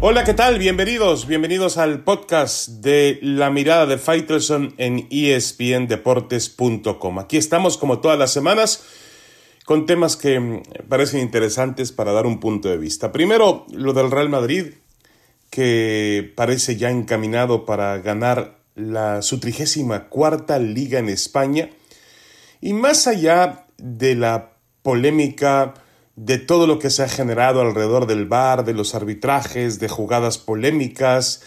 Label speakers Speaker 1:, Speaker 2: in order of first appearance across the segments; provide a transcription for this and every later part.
Speaker 1: Hola, ¿qué tal? Bienvenidos, bienvenidos al podcast de La Mirada de Faitelson en espndeportes.com. Aquí estamos como todas las semanas con temas que mm, parecen interesantes para dar un punto de vista. Primero, lo del Real Madrid, que parece ya encaminado para ganar la, su trigésima cuarta liga en España. Y más allá de la polémica de todo lo que se ha generado alrededor del bar, de los arbitrajes, de jugadas polémicas,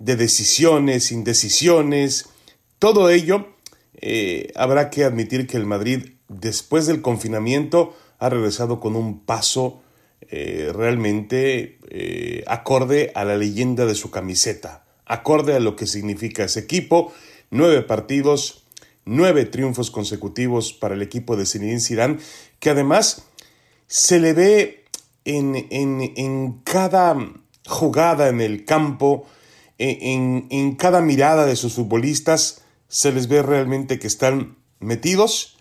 Speaker 1: de decisiones, indecisiones, todo ello, eh, habrá que admitir que el Madrid, después del confinamiento, ha regresado con un paso eh, realmente eh, acorde a la leyenda de su camiseta, acorde a lo que significa ese equipo, nueve partidos, nueve triunfos consecutivos para el equipo de Zinedine Zidane, que además se le ve en, cada jugada en el campo, en, en, cada mirada de sus futbolistas, se les ve realmente que están metidos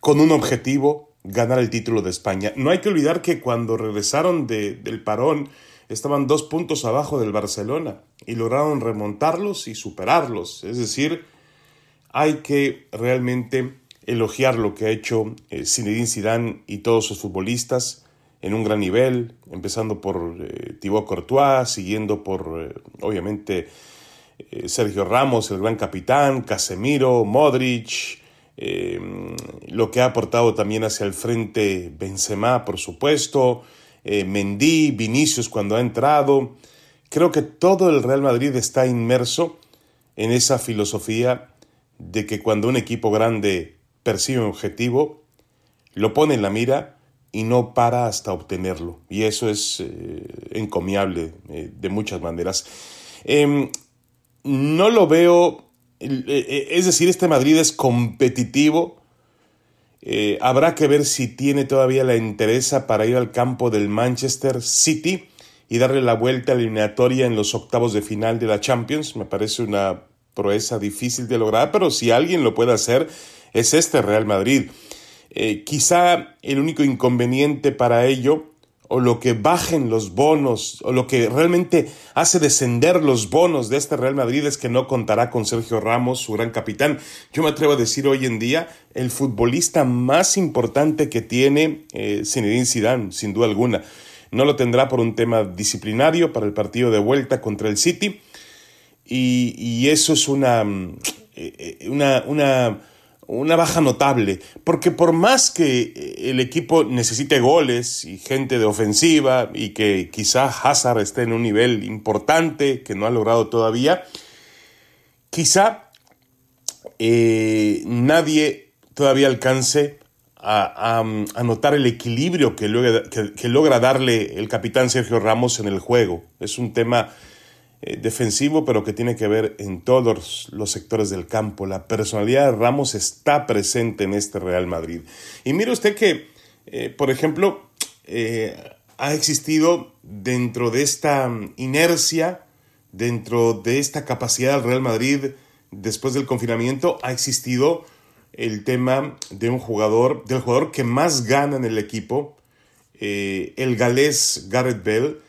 Speaker 1: con un objetivo, ganar el título de España. No hay que olvidar que cuando regresaron del parón estaban dos puntos abajo del Barcelona y lograron remontarlos y superarlos. Es decir, hay que realmente elogiar lo que ha hecho eh, Zinedine Zidane y todos sus futbolistas en un gran nivel, empezando por eh, Thibaut Courtois, siguiendo por, eh, obviamente, Sergio Ramos, el gran capitán, Casemiro, Modric, lo que ha aportado también hacia el frente Benzema, por supuesto, Mendy, Vinicius cuando ha entrado. Creo que todo el Real Madrid está inmerso en esa filosofía de que cuando un equipo grande percibe un objetivo, lo pone en la mira y no para hasta obtenerlo. Y eso es eh, encomiable eh, de muchas maneras. Em, no lo veo, eh, es decir, este Madrid es competitivo. habrá que ver si tiene todavía la interés para ir al campo del Manchester City y darle la vuelta eliminatoria en los octavos de final de la Champions. Me parece una proeza difícil de lograr, pero si alguien lo puede hacer, es este Real Madrid. Eh, quizá el único inconveniente para ello, o lo que bajen los bonos, o lo que realmente hace descender los bonos de este Real Madrid es que no contará con Sergio Ramos, su gran capitán. Yo me atrevo a decir hoy en día el futbolista más importante que tiene eh, Zinedine Zidane, sin duda alguna. No lo tendrá por un tema disciplinario para el partido de vuelta contra el City. Y, y eso es una, mm, eh, una, una una baja notable, porque por más que eh, el equipo necesite goles y gente de ofensiva y que quizá Hazard esté en un nivel importante que no ha logrado todavía, quizá eh, nadie todavía alcance a, notar el equilibrio que que logra darle el capitán Sergio Ramos en el juego. Es un tema eh, defensivo, pero que tiene que ver en todos los sectores del campo. La personalidad de Ramos está presente en este Real Madrid. Y mire usted que, eh, por ejemplo, eh, ha existido dentro de esta inercia, dentro de esta capacidad del Real Madrid después del confinamiento, ha existido el tema de un jugador, del jugador que más gana en el equipo, el galés Gareth Bell,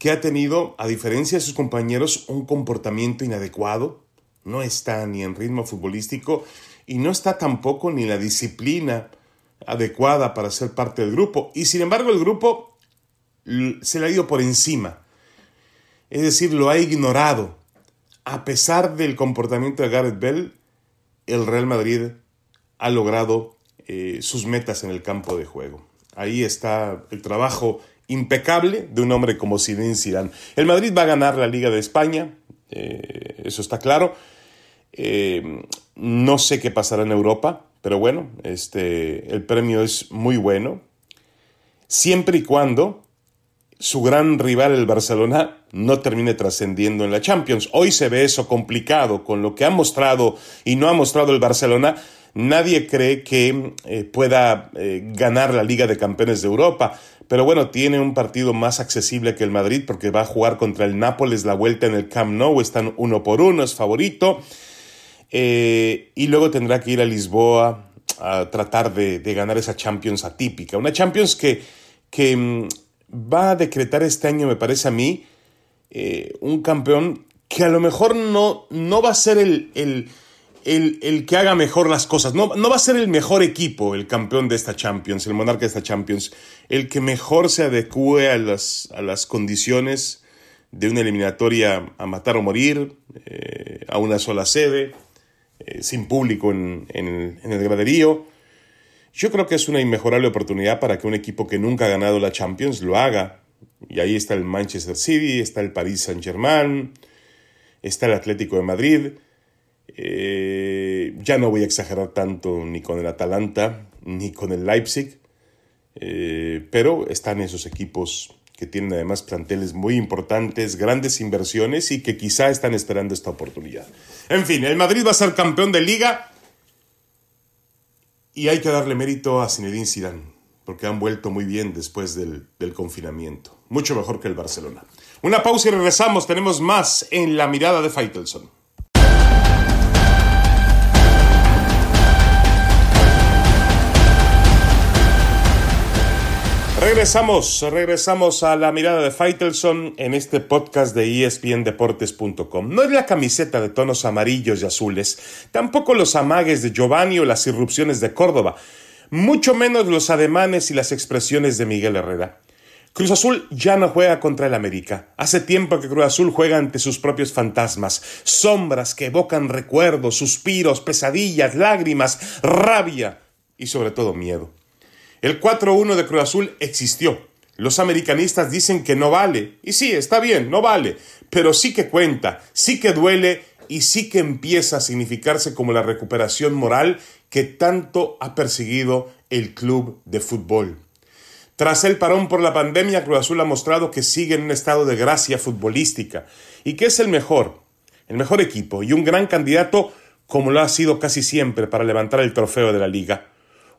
Speaker 1: que ha tenido, a diferencia de sus compañeros, un comportamiento inadecuado, no está ni en ritmo futbolístico y no está tampoco ni la disciplina adecuada para ser parte del grupo. Y sin embargo el grupo se le ha ido por encima, es decir, lo ha ignorado. A pesar del comportamiento de Gareth Bell, el Real Madrid ha logrado eh, sus metas en el campo de juego. Ahí está el trabajo impecable de un hombre como Zinedine Zidane. El Madrid va a ganar la Liga de España, eh, eso está claro. Eh, no sé qué pasará en Europa, pero bueno, este, el premio es muy bueno. Siempre y cuando su gran rival, el Barcelona, no termine trascendiendo en la Champions. Hoy se ve eso complicado con lo que ha mostrado y no ha mostrado el Barcelona. Nadie cree que eh, pueda ganar la Liga de Campeones de Europa. Pero bueno, tiene un partido más accesible que el Madrid porque va a jugar contra el Nápoles la vuelta en el Camp Nou, están uno por uno, es favorito. Eh, y luego tendrá que ir a Lisboa a tratar de, ganar esa Champions atípica. Una Champions que, que mm, va a decretar este año, me parece a mí, eh, un campeón que a lo mejor no, no va a ser el, el, que haga mejor las cosas. No, no, va a ser el mejor equipo, el campeón de esta Champions, el monarca de esta Champions, el que mejor se adecue a las, a las condiciones de una eliminatoria a matar o morir, eh, a una sola sede, eh, sin público en, en, el graderío. Yo creo que es una inmejorable oportunidad para que un equipo que nunca ha ganado la Champions lo haga. Y ahí está el Manchester City, está el Paris Saint-Germain, está el Atlético de Madrid. Eh, ya no voy a exagerar tanto ni con el Atalanta ni con el Leipzig, eh, pero están esos equipos que tienen además planteles muy importantes, grandes inversiones y que quizá están esperando esta oportunidad. En fin, el Madrid va a ser campeón de liga y hay que darle mérito a Zinedine Zidane, porque han vuelto muy bien después del, confinamiento, mucho mejor que el Barcelona. Una pausa y regresamos. Tenemos más en la mirada de Faitelson. Regresamos, regresamos a la mirada de Faitelson en este podcast de espndeportes.com. No es la camiseta de tonos amarillos y azules, tampoco los amagues de Giovanni o las irrupciones de Córdoba, mucho menos los ademanes y las expresiones de Miguel Herrera. Cruz Azul ya no juega contra el América. Hace tiempo que Cruz Azul juega ante sus propios fantasmas, sombras que evocan recuerdos, suspiros, pesadillas, lágrimas, rabia y sobre todo miedo. El 4-1 de Cruz Azul existió. Los americanistas dicen que no vale. Y sí, está bien, no vale. Pero sí que cuenta, sí que duele y sí que empieza a significarse como la recuperación moral que tanto ha perseguido el club de fútbol. Tras el parón por la pandemia, Cruz Azul ha mostrado que sigue en un estado de gracia futbolística y que es el mejor, el mejor equipo y un gran candidato como lo ha sido casi siempre para levantar el trofeo de la liga.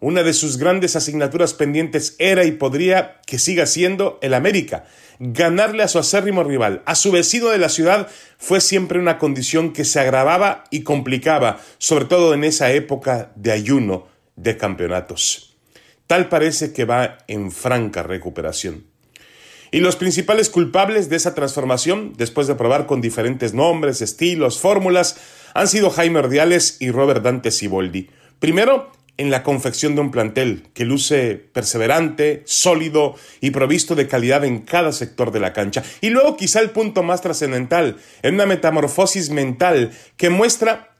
Speaker 1: Una de sus grandes asignaturas pendientes era y podría que siga siendo el América. Ganarle a su acérrimo rival, a su vecino de la ciudad, fue siempre una condición que se agravaba y complicaba, sobre todo en esa época de ayuno de campeonatos. Tal parece que va en franca recuperación. Y los principales culpables de esa transformación, después de probar con diferentes nombres, estilos, fórmulas, han sido Jaime Ordiales y Robert Dante Siboldi. Primero, en la confección de un plantel que luce perseverante, sólido y provisto de calidad en cada sector de la cancha. Y luego quizá el punto más trascendental, en una metamorfosis mental que muestra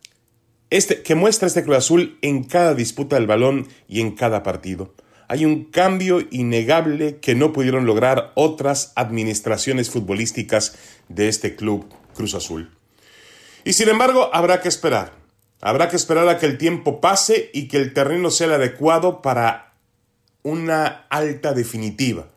Speaker 1: este, que muestra este Cruz Azul en cada disputa del balón y en cada partido. Hay un cambio innegable que no pudieron lograr otras administraciones futbolísticas de este club Cruz Azul. Y sin embargo, habrá que esperar. Habrá que esperar a que el tiempo pase y que el terreno sea el adecuado para una alta definitiva.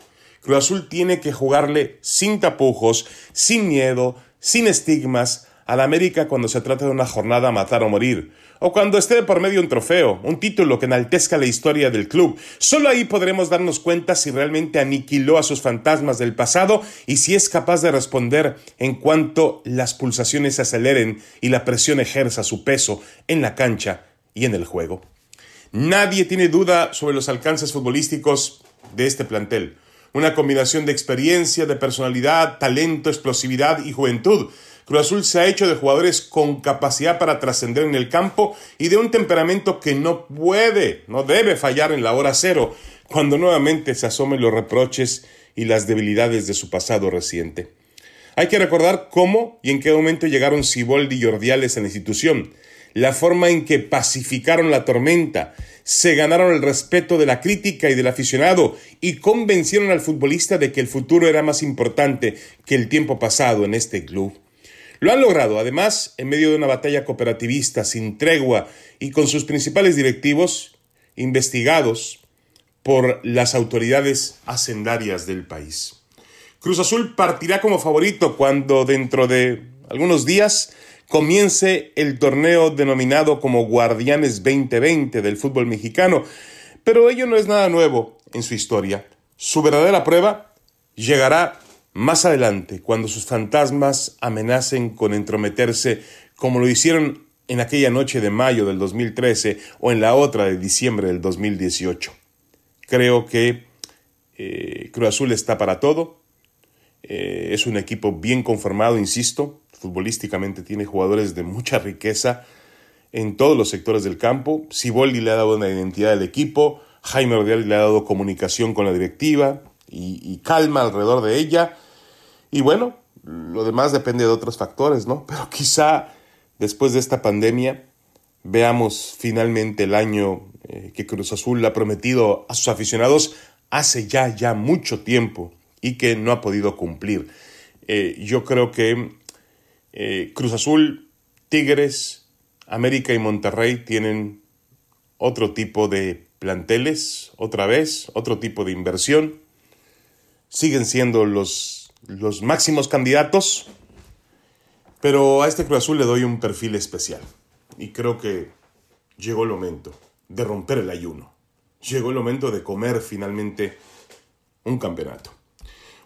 Speaker 1: Cruz Azul tiene que jugarle sin tapujos, sin miedo, sin estigmas, al América cuando se trata de una jornada a matar o morir, o cuando esté por medio un trofeo, un título que enaltezca la historia del club. Solo ahí podremos darnos cuenta si realmente aniquiló a sus fantasmas del pasado y si es capaz de responder en cuanto las pulsaciones se aceleren y la presión ejerza su peso en la cancha y en el juego. Nadie tiene duda sobre los alcances futbolísticos de este plantel. Una combinación de experiencia, de personalidad, talento, explosividad y juventud Cruz Azul se ha hecho de jugadores con capacidad para trascender en el campo y de un temperamento que no puede, no debe fallar en la hora cero, cuando nuevamente se asomen los reproches y las debilidades de su pasado reciente. Hay que recordar cómo y en qué momento llegaron Siboldi y Ordiales a la institución, la forma en que pacificaron la tormenta, se ganaron el respeto de la crítica y del aficionado y convencieron al futbolista de que el futuro era más importante que el tiempo pasado en este club. Lo han logrado, además, en medio de una batalla cooperativista sin tregua y con sus principales directivos investigados por las autoridades hacendarias del país. Cruz Azul partirá como favorito cuando dentro de algunos días comience el torneo denominado como Guardianes 2020 del fútbol mexicano, pero ello no es nada nuevo en su historia. Su verdadera prueba llegará más adelante, cuando sus fantasmas amenacen con entrometerse como lo hicieron en aquella noche de mayo del 2013 o en la otra de diciembre del 2018. Creo que eh, Cruz Azul está para todo. Eh, es un equipo bien conformado, insisto, futbolísticamente tiene jugadores de mucha riqueza en todos los sectores del campo. Siboldi le ha dado una identidad al equipo, Jaime Ordial le ha dado comunicación con la directiva y, y calma alrededor de ella. Y bueno, lo demás depende de otros factores, ¿no? Pero quizá después de esta pandemia veamos finalmente el año eh, que Cruz Azul ha prometido a sus aficionados hace ya, ya mucho tiempo y que no ha podido cumplir. Eh, yo creo que eh, Cruz Azul, Tigres, América y Monterrey tienen otro tipo de planteles, otra vez, otro tipo de inversión. Siguen siendo los, los máximos candidatos, pero a este Cruz Azul le doy un perfil especial. Y creo que llegó el momento de romper el ayuno. Llegó el momento de comer finalmente un campeonato.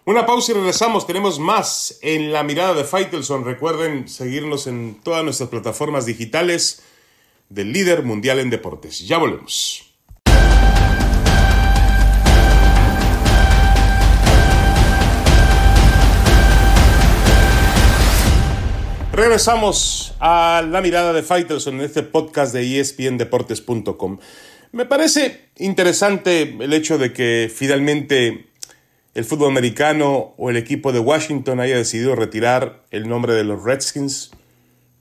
Speaker 1: Una pausa y regresamos. Tenemos más en la mirada de Faitelson. Recuerden seguirnos en todas nuestras plataformas digitales del líder mundial en deportes. Ya volvemos. Regresamos a la mirada de Faitelson en este podcast de espndeportes.com. Me parece interesante el hecho de que finalmente el fútbol americano o el equipo de Washington haya decidido retirar el nombre de los Redskins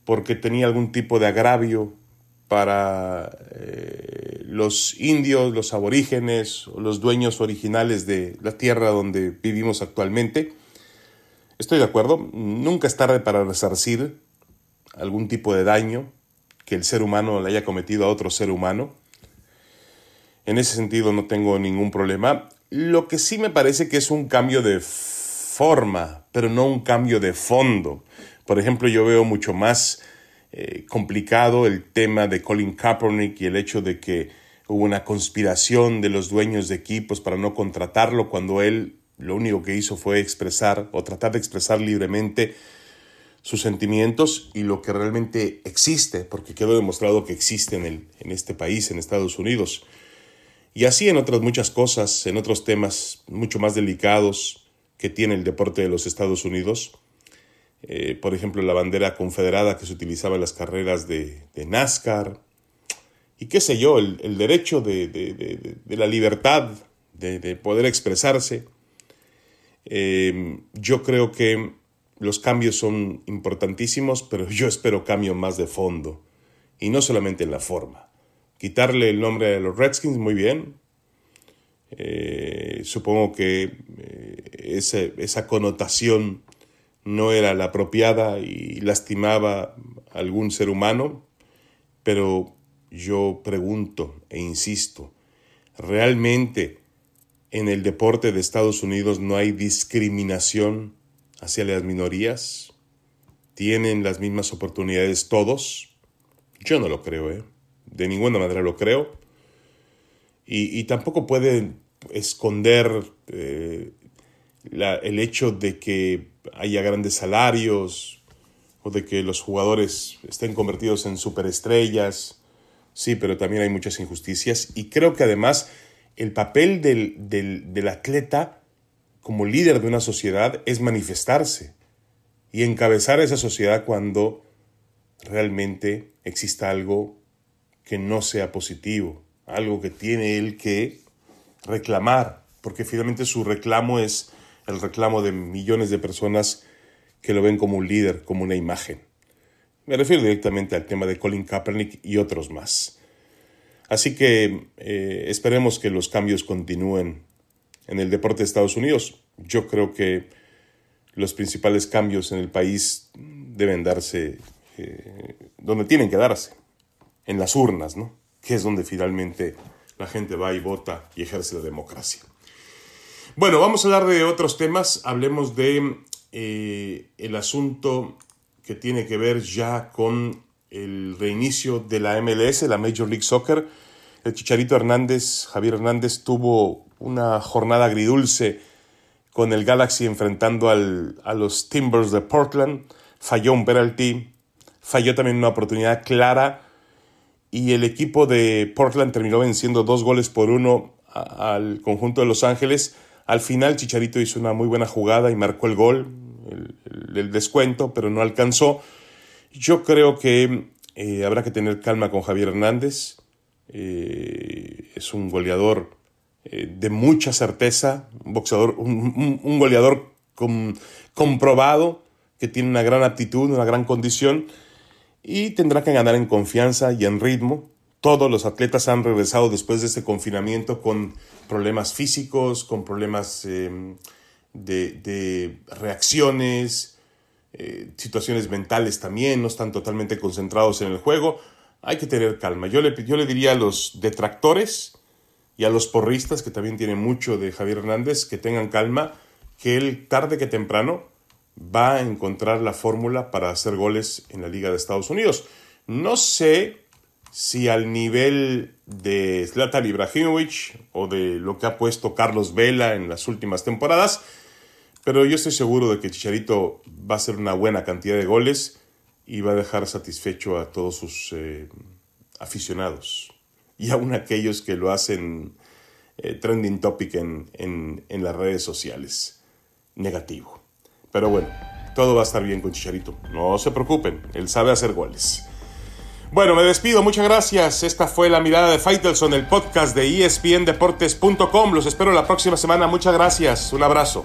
Speaker 1: porque tenía algún tipo de agravio para eh, los indios, los aborígenes o los dueños originales de la tierra donde vivimos actualmente. Estoy de acuerdo, nunca es tarde para resarcir algún tipo de daño que el ser humano le haya cometido a otro ser humano. En ese sentido no tengo ningún problema. Lo que sí me parece que es un cambio de forma, pero no un cambio de fondo. Por ejemplo, yo veo mucho más eh, complicado el tema de Colin Kaepernick y el hecho de que hubo una conspiración de los dueños de equipos para no contratarlo cuando él lo único que hizo fue expresar o tratar de expresar libremente sus sentimientos y lo que realmente existe, porque quedó demostrado que existe en, el, en este país, en Estados Unidos. Y así en otras muchas cosas, en otros temas mucho más delicados que tiene el deporte de los Estados Unidos. Eh, por ejemplo, la bandera confederada que se utilizaba en las carreras de, NASCAR. Y qué sé yo, el, derecho de, de, la libertad de, poder expresarse eh, yo creo que los cambios son importantísimos, pero yo espero cambio más de fondo y no solamente en la forma. Quitarle el nombre de los Redskins, muy bien. Eh, supongo que eh, esa connotación no era la apropiada y lastimaba a algún ser humano, pero yo pregunto e insisto, ¿realmente en el deporte de Estados Unidos no hay discriminación hacia las minorías? ¿Tienen las mismas oportunidades todos? Yo no lo creo, ¿eh? De ninguna manera lo creo. Y, tampoco puede esconder eh, el hecho de que haya grandes salarios o de que los jugadores estén convertidos en superestrellas. Sí, pero también hay muchas injusticias. Y creo que además el papel del, atleta como líder de una sociedad es manifestarse y encabezar esa sociedad cuando realmente exista algo que no sea positivo, algo que tiene él que reclamar, porque finalmente su reclamo es el reclamo de millones de personas que lo ven como un líder, como una imagen. Me refiero directamente al tema de Colin Kaepernick y otros más. Así que eh, esperemos que los cambios continúen en el deporte de Estados Unidos. Yo creo que los principales cambios en el país deben darse eh, donde tienen que darse, en las urnas, ¿no? Que es donde finalmente la gente va y vota y ejerce la democracia. Bueno, vamos a hablar de otros temas. Hablemos de eh, el asunto que tiene que ver ya con el reinicio de la MLS, la Major League Soccer. El Chicharito Hernández, Javier Hernández, tuvo una jornada agridulce con el Galaxy enfrentando al, a los Timbers de Portland. Falló un penalty, falló también una oportunidad clara y el equipo de Portland terminó venciendo dos goles por uno al conjunto de Los Ángeles Al final Chicharito hizo una muy buena jugada y marcó el gol, el, descuento, pero no alcanzó. Yo creo que eh, habrá que tener calma con Javier Hernández. Eh, es un goleador eh, de mucha certeza, un boxeador, un, goleador comprobado que tiene una gran aptitud, una gran condición y tendrá que ganar en confianza y en ritmo. Todos los atletas han regresado después de este confinamiento con problemas físicos, con problemas em, de, reacciones, eh, situaciones mentales también, no están totalmente concentrados en el juego. Hay que tener calma. Yo le, yo le diría a los detractores y a los porristas, que también tienen mucho de Javier Hernández, que tengan calma, que él tarde que temprano va a encontrar la fórmula para hacer goles en la Liga de Estados Unidos. No sé si al nivel de Zlatan Ibrahimovic o de lo que ha puesto Carlos Vela en las últimas temporadas, pero yo estoy seguro de que Chicharito va a hacer una buena cantidad de goles y va a dejar satisfecho a todos sus eh, aficionados y aún aquellos que lo hacen eh, trending topic en, en las redes sociales. Negativo. Pero bueno, todo va a estar bien con Chicharito. No se preocupen, él sabe hacer goles. Bueno, me despido, muchas gracias. Esta fue la mirada de Faitelson, el podcast de espndeportes.com. Los espero la próxima semana. Muchas gracias. Un abrazo.